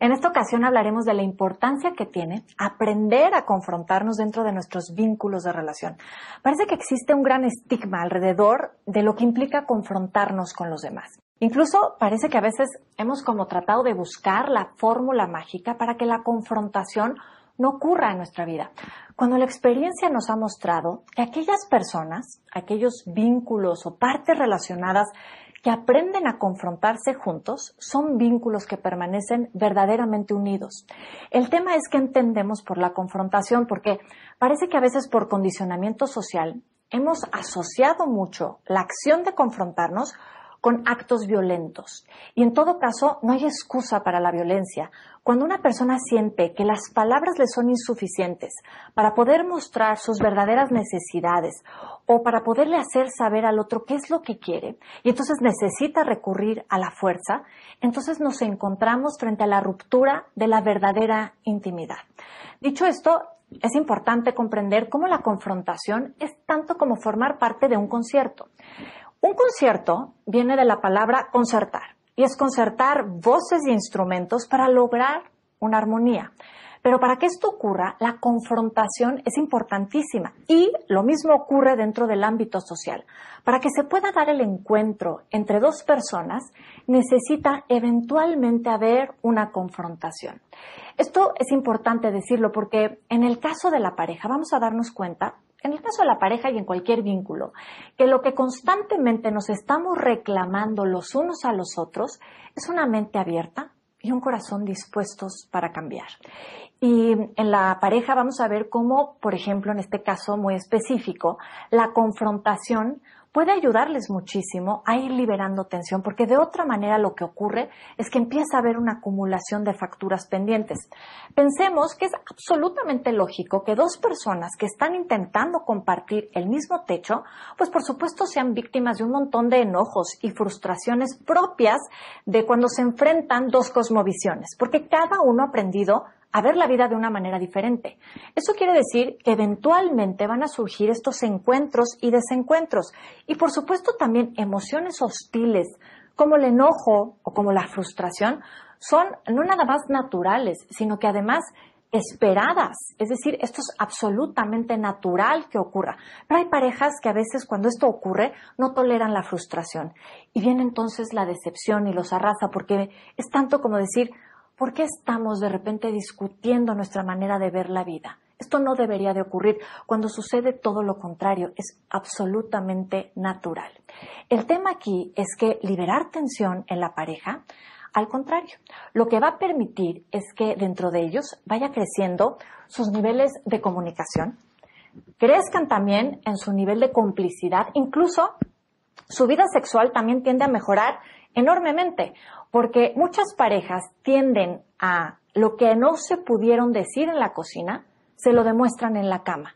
En esta ocasión hablaremos de la importancia que tiene aprender a confrontarnos dentro de nuestros vínculos de relación. Parece que existe un gran estigma alrededor de lo que implica confrontarnos con los demás. Incluso parece que a veces hemos como tratado de buscar la fórmula mágica para que la confrontación no ocurra en nuestra vida. Cuando la experiencia nos ha mostrado que aquellas personas, aquellos vínculos o partes relacionadas que aprenden a confrontarse juntos son vínculos que permanecen verdaderamente unidos. El tema es que entendemos por la confrontación, porque parece que a veces por condicionamiento social hemos asociado mucho la acción de confrontarnos con actos violentos. Y en todo caso, no hay excusa para la violencia. Cuando una persona siente que las palabras le son insuficientes para poder mostrar sus verdaderas necesidades o para poderle hacer saber al otro qué es lo que quiere, y entonces necesita recurrir a la fuerza, entonces nos encontramos frente a la ruptura de la verdadera intimidad. Dicho esto, es importante comprender cómo la confrontación es tanto como formar parte de un concierto. Un concierto viene de la palabra concertar y es concertar voces y instrumentos para lograr una armonía. Pero para que esto ocurra, la confrontación es importantísima y lo mismo ocurre dentro del ámbito social. Para que se pueda dar el encuentro entre dos personas, necesita eventualmente haber una confrontación. Esto es importante decirlo porque en el caso de la pareja vamos a darnos cuenta en el caso de la pareja y en cualquier vínculo, que lo que constantemente nos estamos reclamando los unos a los otros es una mente abierta y un corazón dispuestos para cambiar. Y en la pareja vamos a ver cómo, por ejemplo, en este caso muy específico, la confrontación puede ayudarles muchísimo a ir liberando tensión, porque de otra manera lo que ocurre es que empieza a haber una acumulación de facturas pendientes. Pensemos que es absolutamente lógico que dos personas que están intentando compartir el mismo techo, pues por supuesto sean víctimas de un montón de enojos y frustraciones propias de cuando se enfrentan dos cosmovisiones, porque cada uno ha aprendido a ver la vida de una manera diferente. Eso quiere decir que eventualmente van a surgir estos encuentros y desencuentros y por supuesto también emociones hostiles como el enojo o como la frustración son no nada más naturales, sino que además esperadas. Es decir, esto es absolutamente natural que ocurra. Pero hay parejas que a veces cuando esto ocurre no toleran la frustración y viene entonces la decepción y los arrasa porque es tanto como decir, ¿Por qué estamos de repente discutiendo nuestra manera de ver la vida? Esto no debería de ocurrir cuando sucede todo lo contrario, es absolutamente natural. El tema aquí es que liberar tensión en la pareja, al contrario, lo que va a permitir es que dentro de ellos vaya creciendo sus niveles de comunicación, crezcan también en su nivel de complicidad, incluso su vida sexual también tiende a mejorar enormemente, porque muchas parejas tienden a lo que no se pudieron decir en la cocina, se lo demuestran en la cama.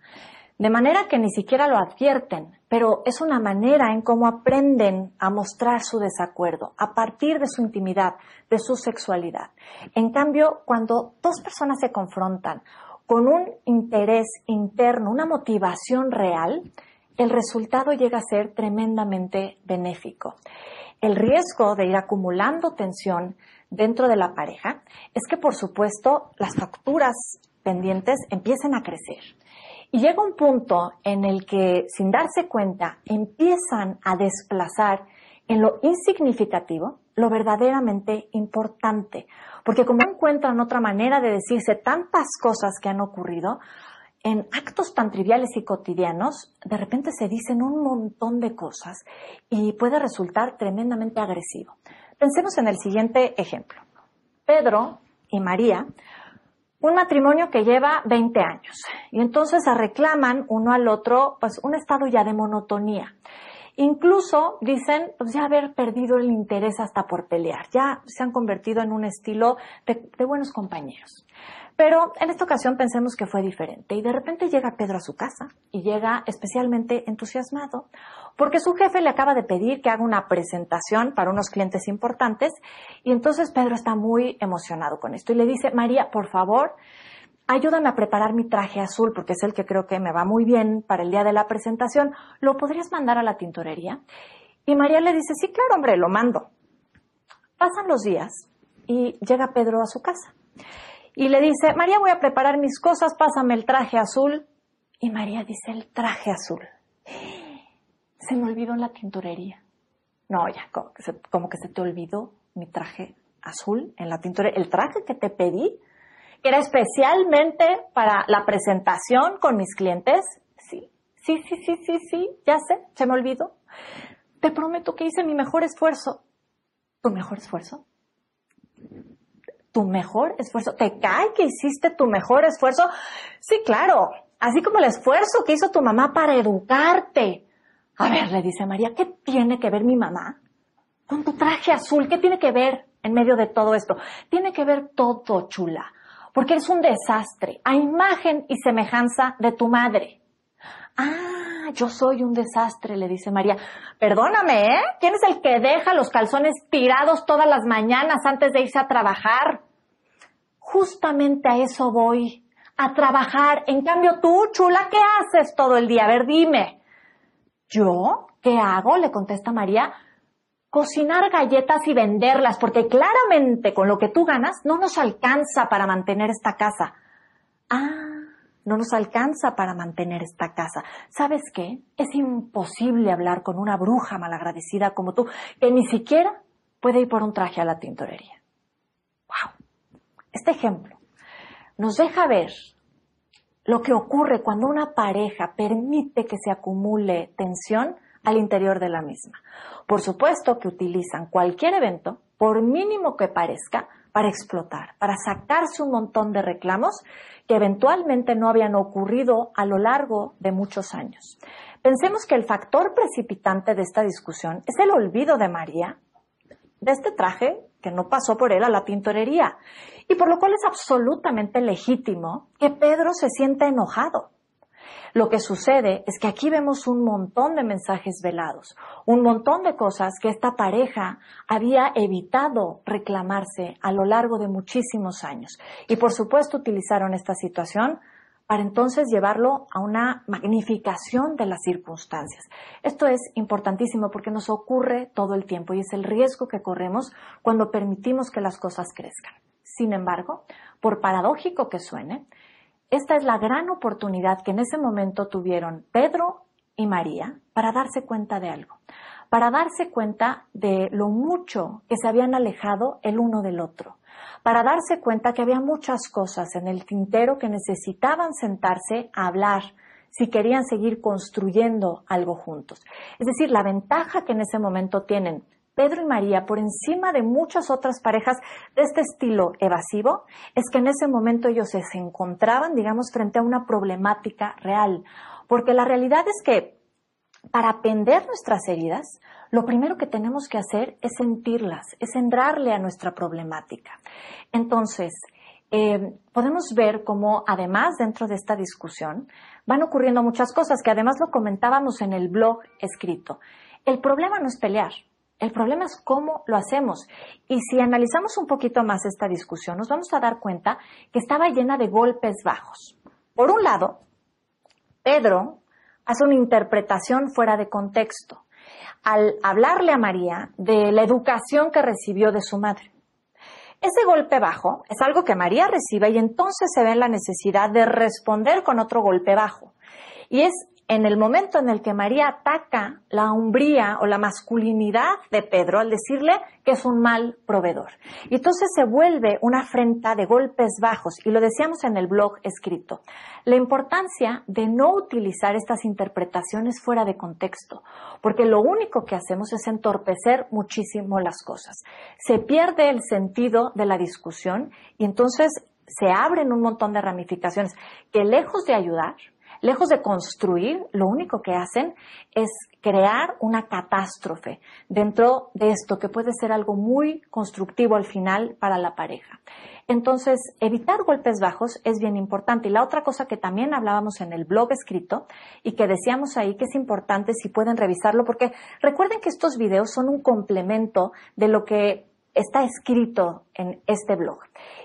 De manera que ni siquiera lo advierten, pero es una manera en cómo aprenden a mostrar su desacuerdo a partir de su intimidad, de su sexualidad. En cambio, cuando dos personas se confrontan con un interés interno, una motivación real, el resultado llega a ser tremendamente benéfico. El riesgo de ir acumulando tensión dentro de la pareja es que, por supuesto, las facturas pendientes empiecen a crecer. Y llega un punto en el que, sin darse cuenta, empiezan a desplazar en lo insignificativo lo verdaderamente importante. Porque como encuentran otra manera de decirse tantas cosas que han ocurrido, en actos tan triviales y cotidianos, de repente se dicen un montón de cosas y puede resultar tremendamente agresivo. Pensemos en el siguiente ejemplo. Pedro y María, un matrimonio que lleva 20 años, y entonces se reclaman uno al otro pues un estado ya de monotonía. Incluso dicen pues ya haber perdido el interés hasta por pelear, ya se han convertido en un estilo de buenos compañeros. Pero en esta ocasión pensemos que fue diferente y de repente llega Pedro a su casa y llega especialmente entusiasmado porque su jefe le acaba de pedir que haga una presentación para unos clientes importantes y entonces Pedro está muy emocionado con esto y le dice, María, por favor, ayúdame a preparar mi traje azul porque es el que creo que me va muy bien para el día de la presentación, ¿lo podrías mandar a la tintorería? Y María le dice, sí, claro, hombre, lo mando. Pasan los días y llega Pedro a su casa. Y le dice, María, voy a preparar mis cosas, pásame el traje azul. Y María dice, el traje azul. Se me olvidó en la tintorería. No, ya, como que, se, te olvidó mi traje azul en la tintorería. El traje que te pedí, que era especialmente para la presentación con mis clientes. Sí, sí, sí, sí, sí, sí, ya sé, se me olvidó. Te prometo que hice mi mejor esfuerzo. ¿Tu mejor esfuerzo? Tu mejor esfuerzo. ¿Te cae que hiciste tu mejor esfuerzo? Sí, claro. Así como el esfuerzo que hizo tu mamá para educarte. A ver, le dice María, ¿qué tiene que ver mi mamá con tu traje azul? ¿Qué tiene que ver en medio de todo esto? Tiene que ver todo, chula. Porque es un desastre, a imagen y semejanza de tu madre. Ah, yo soy un desastre, le dice María. Perdóname, ¿eh? ¿Quién es el que deja los calzones tirados todas las mañanas antes de irse a trabajar? Justamente a eso voy, a trabajar. En cambio tú, chula, ¿qué haces todo el día? A ver, dime. ¿Yo? ¿Qué hago? le contesta María. Cocinar galletas y venderlas, porque claramente con lo que tú ganas no nos alcanza para mantener esta casa. Ah, no nos alcanza para mantener esta casa. ¿Sabes qué? Es imposible hablar con una bruja malagradecida como tú, que ni siquiera puede ir por un traje a la tintorería. Este ejemplo nos deja ver lo que ocurre cuando una pareja permite que se acumule tensión al interior de la misma. Por supuesto que utilizan cualquier evento, por mínimo que parezca, para explotar, para sacarse un montón de reclamos que eventualmente no habían ocurrido a lo largo de muchos años. Pensemos que el factor precipitante de esta discusión es el olvido de María de este traje que no pasó por él a la tintorería y por lo cual es absolutamente legítimo que Pedro se sienta enojado. Lo que sucede es que aquí vemos un montón de mensajes velados, un montón de cosas que esta pareja había evitado reclamarse a lo largo de muchísimos años. Y por supuesto utilizaron esta situación para entonces llevarlo a una magnificación de las circunstancias. Esto es importantísimo porque nos ocurre todo el tiempo y es el riesgo que corremos cuando permitimos que las cosas crezcan. Sin embargo, por paradójico que suene, esta es la gran oportunidad que en ese momento tuvieron Pedro y María para darse cuenta de algo, para darse cuenta de lo mucho que se habían alejado el uno del otro, para darse cuenta que había muchas cosas en el tintero que necesitaban sentarse a hablar si querían seguir construyendo algo juntos. Es decir, la ventaja que en ese momento tienen Pedro y María, por encima de muchas otras parejas de este estilo evasivo, es que en ese momento ellos se encontraban, digamos, frente a una problemática real. Porque la realidad es que para atender nuestras heridas, lo primero que tenemos que hacer es sentirlas, es entrarle a nuestra problemática. Entonces, eh, podemos ver cómo además dentro de esta discusión van ocurriendo muchas cosas que además lo comentábamos en el blog escrito. El problema no es pelear, el problema es cómo lo hacemos. Y si analizamos un poquito más esta discusión, nos vamos a dar cuenta que estaba llena de golpes bajos. Por un lado, Pedro hace una interpretación fuera de contexto al hablarle a María de la educación que recibió de su madre. Ese golpe bajo es algo que María recibe y entonces se ve en la necesidad de responder con otro golpe bajo. Y es en el momento en el que María ataca la umbría o la masculinidad de Pedro al decirle que es un mal proveedor. Y entonces se vuelve una afrenta de golpes bajos, y lo decíamos en el blog escrito. La importancia de no utilizar estas interpretaciones fuera de contexto, porque lo único que hacemos es entorpecer muchísimo las cosas. Se pierde el sentido de la discusión y entonces se abren un montón de ramificaciones que lejos de ayudar, lejos de construir, lo único que hacen es crear una catástrofe dentro de esto que puede ser algo muy constructivo al final para la pareja. Entonces, evitar golpes bajos es bien importante. Y la otra cosa que también hablábamos en el blog escrito y que decíamos ahí que es importante si pueden revisarlo, porque recuerden que estos videos son un complemento de lo que está escrito en este blog.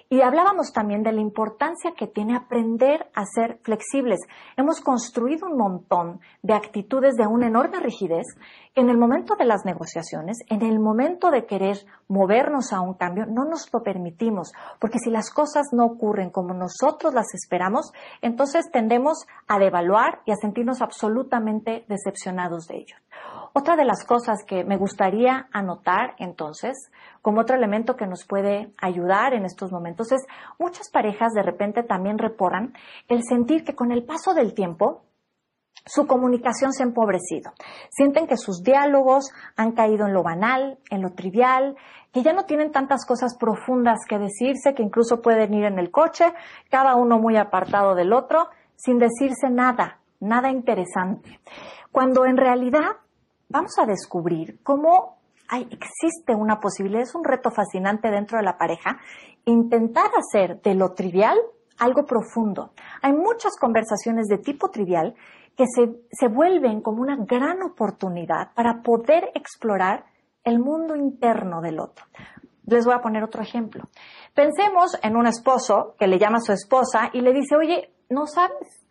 Y hablábamos también de la importancia que tiene aprender a ser flexibles. Hemos construido un montón de actitudes de una enorme rigidez que en el momento de las negociaciones, en el momento de querer movernos a un cambio, no nos lo permitimos, porque si las cosas no ocurren como nosotros las esperamos, entonces tendemos a devaluar y a sentirnos absolutamente decepcionados de ello. Otra de las cosas que me gustaría anotar entonces, como otro elemento que nos puede ayudar en estos momentos, es muchas parejas de repente también reportan el sentir que con el paso del tiempo su comunicación se ha empobrecido. Sienten que sus diálogos han caído en lo banal, en lo trivial, que ya no tienen tantas cosas profundas que decirse, que incluso pueden ir en el coche, cada uno muy apartado del otro, sin decirse nada, nada interesante. Cuando en realidad vamos a descubrir cómo hay, existe una posibilidad, es un reto fascinante dentro de la pareja, intentar hacer de lo trivial algo profundo. Hay muchas conversaciones de tipo trivial que se, se vuelven como una gran oportunidad para poder explorar el mundo interno del otro. Les voy a poner otro ejemplo. Pensemos en un esposo que le llama a su esposa y le dice, oye, no sabes,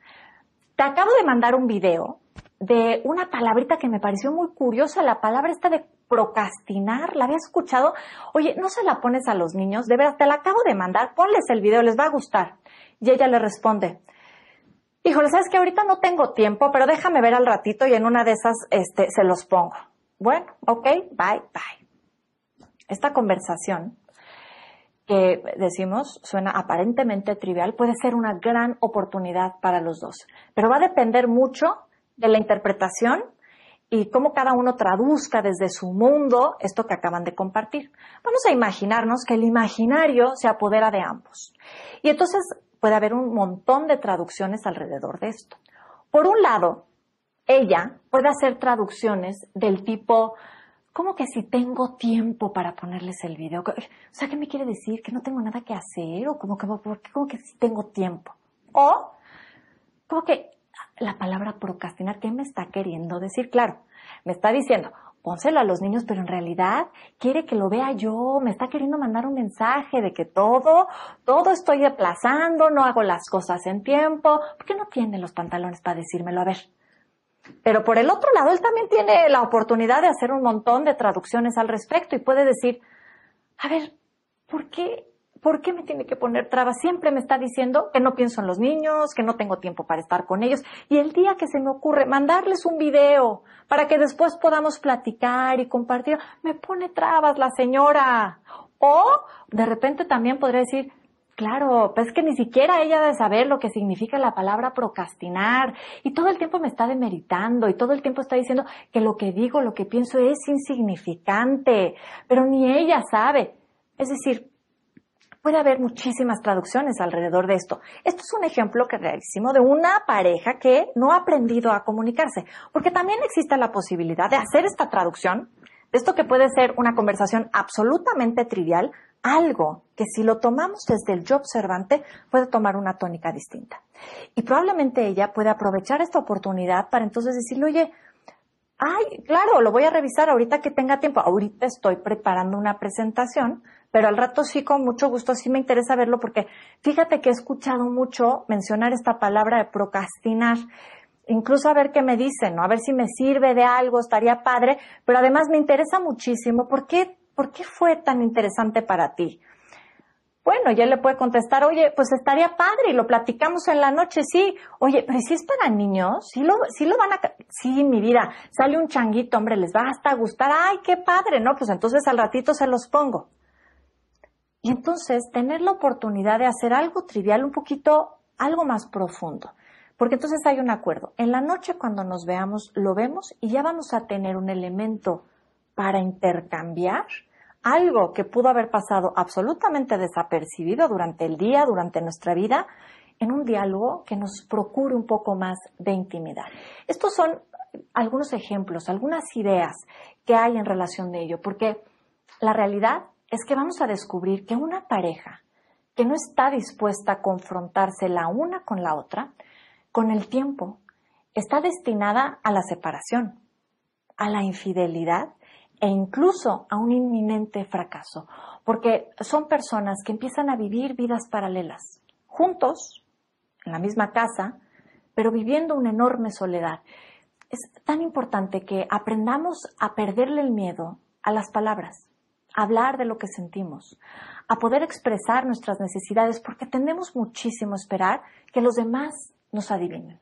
te acabo de mandar un video de una palabrita que me pareció muy curiosa, la palabra esta de procrastinar, ¿la había escuchado? Oye, ¿no se la pones a los niños? De verdad, te la acabo de mandar, ponles el video, les va a gustar. Y ella le responde, híjole, sabes que ahorita no tengo tiempo, pero déjame ver al ratito y en una de esas este, se los pongo. Bueno, ok, bye, bye. Esta conversación que decimos suena aparentemente trivial puede ser una gran oportunidad para los dos, pero va a depender mucho de la interpretación y cómo cada uno traduzca desde su mundo esto que acaban de compartir. Vamos a imaginarnos que el imaginario se apodera de ambos. Y entonces puede haber un montón de traducciones alrededor de esto. Por un lado, ella puede hacer traducciones del tipo, ¿cómo que si tengo tiempo para ponerles el video? O sea, ¿qué me quiere decir? ¿Que no tengo nada que hacer? ¿O como que, ¿cómo que si tengo tiempo? O, como que la palabra procrastinar, ¿qué me está queriendo decir? Claro, me está diciendo, pónselo a los niños, pero en realidad quiere que lo vea yo, me está queriendo mandar un mensaje de que todo, todo estoy aplazando, no hago las cosas en tiempo, porque no tiene los pantalones para decírmelo, a ver. Pero por el otro lado, él también tiene la oportunidad de hacer un montón de traducciones al respecto y puede decir, a ver, ¿por qué ¿por qué me tiene que poner trabas? Siempre me está diciendo que no pienso en los niños, que no tengo tiempo para estar con ellos. Y el día que se me ocurre mandarles un video para que después podamos platicar y compartir, me pone trabas la señora. O de repente también podría decir, Claro, pues es que ni siquiera ella debe saber lo que significa la palabra procrastinar y todo el tiempo me está demeritando y todo el tiempo está diciendo que lo que digo, lo que pienso es insignificante, pero ni ella sabe. Es decir, Puede haber muchísimas traducciones alrededor de esto. Esto es un ejemplo que realísimo de una pareja que no ha aprendido a comunicarse, porque también existe la posibilidad de hacer esta traducción, de esto que puede ser una conversación absolutamente trivial, algo que si lo tomamos desde el yo observante puede tomar una tónica distinta. Y probablemente ella puede aprovechar esta oportunidad para entonces decirle, oye, ay, claro, lo voy a revisar ahorita que tenga tiempo. Ahorita estoy preparando una presentación pero al rato sí con mucho gusto, sí me interesa verlo porque fíjate que he escuchado mucho mencionar esta palabra de procrastinar, incluso a ver qué me dicen, ¿no? A ver si me sirve de algo, estaría padre, pero además me interesa muchísimo, ¿por qué, por qué fue tan interesante para ti? Bueno, ya le puede contestar, oye, pues estaría padre y lo platicamos en la noche, sí. Oye, pero si es para niños, sí lo, sí lo van a, sí, mi vida, sale un changuito, hombre, les va hasta gustar, ay, qué padre, ¿no? Pues entonces al ratito se los pongo. Y entonces tener la oportunidad de hacer algo trivial, un poquito, algo más profundo. Porque entonces hay un acuerdo. En la noche cuando nos veamos, lo vemos y ya vamos a tener un elemento para intercambiar algo que pudo haber pasado absolutamente desapercibido durante el día, durante nuestra vida, en un diálogo que nos procure un poco más de intimidad. Estos son algunos ejemplos, algunas ideas que hay en relación de ello, porque la realidad es que vamos a descubrir que una pareja que no está dispuesta a confrontarse la una con la otra, con el tiempo está destinada a la separación, a la infidelidad e incluso a un inminente fracaso, porque son personas que empiezan a vivir vidas paralelas, juntos, en la misma casa, pero viviendo una enorme soledad. Es tan importante que aprendamos a perderle el miedo a las palabras, hablar de lo que sentimos, a poder expresar nuestras necesidades, porque tendemos muchísimo a esperar que los demás nos adivinen.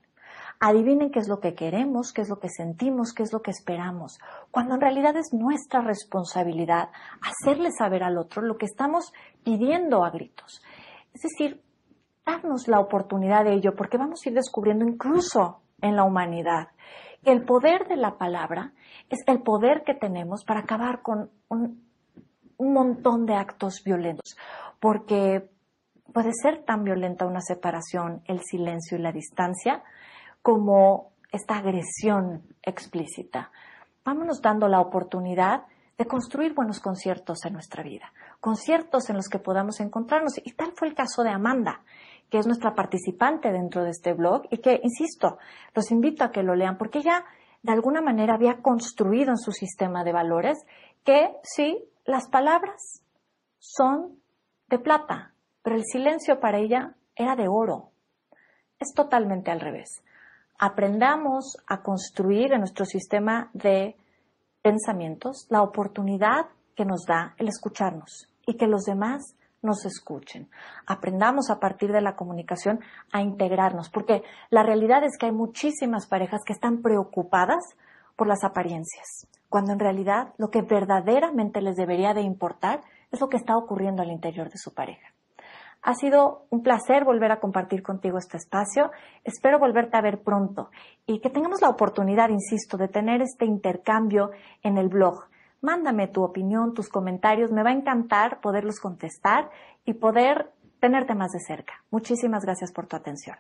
Adivinen qué es lo que queremos, qué es lo que sentimos, qué es lo que esperamos, cuando en realidad es nuestra responsabilidad hacerle saber al otro lo que estamos pidiendo a gritos. Es decir, darnos la oportunidad de ello, porque vamos a ir descubriendo incluso en la humanidad que el poder de la palabra es el poder que tenemos para acabar con un, un montón de actos violentos, porque puede ser tan violenta una separación, el silencio y la distancia, como esta agresión explícita. Vámonos dando la oportunidad de construir buenos conciertos en nuestra vida, conciertos en los que podamos encontrarnos. Y tal fue el caso de Amanda, que es nuestra participante dentro de este blog y que, insisto, los invito a que lo lean porque ella de alguna manera había construido en su sistema de valores que sí, las palabras son de plata, pero el silencio para ella era de oro. Es totalmente al revés aprendamos a construir en nuestro sistema de pensamientos la oportunidad que nos da el escucharnos y que los demás nos escuchen. Aprendamos a partir de la comunicación a integrarnos, porque la realidad es que hay muchísimas parejas que están preocupadas por las apariencias, cuando en realidad lo que verdaderamente les debería de importar es lo que está ocurriendo al interior de su pareja. Ha sido un placer volver a compartir contigo este espacio. Espero volverte a ver pronto y que tengamos la oportunidad, insisto, de tener este intercambio en el blog. Mándame tu opinión, tus comentarios. Me va a encantar poderlos contestar y poder tenerte más de cerca. Muchísimas gracias por tu atención.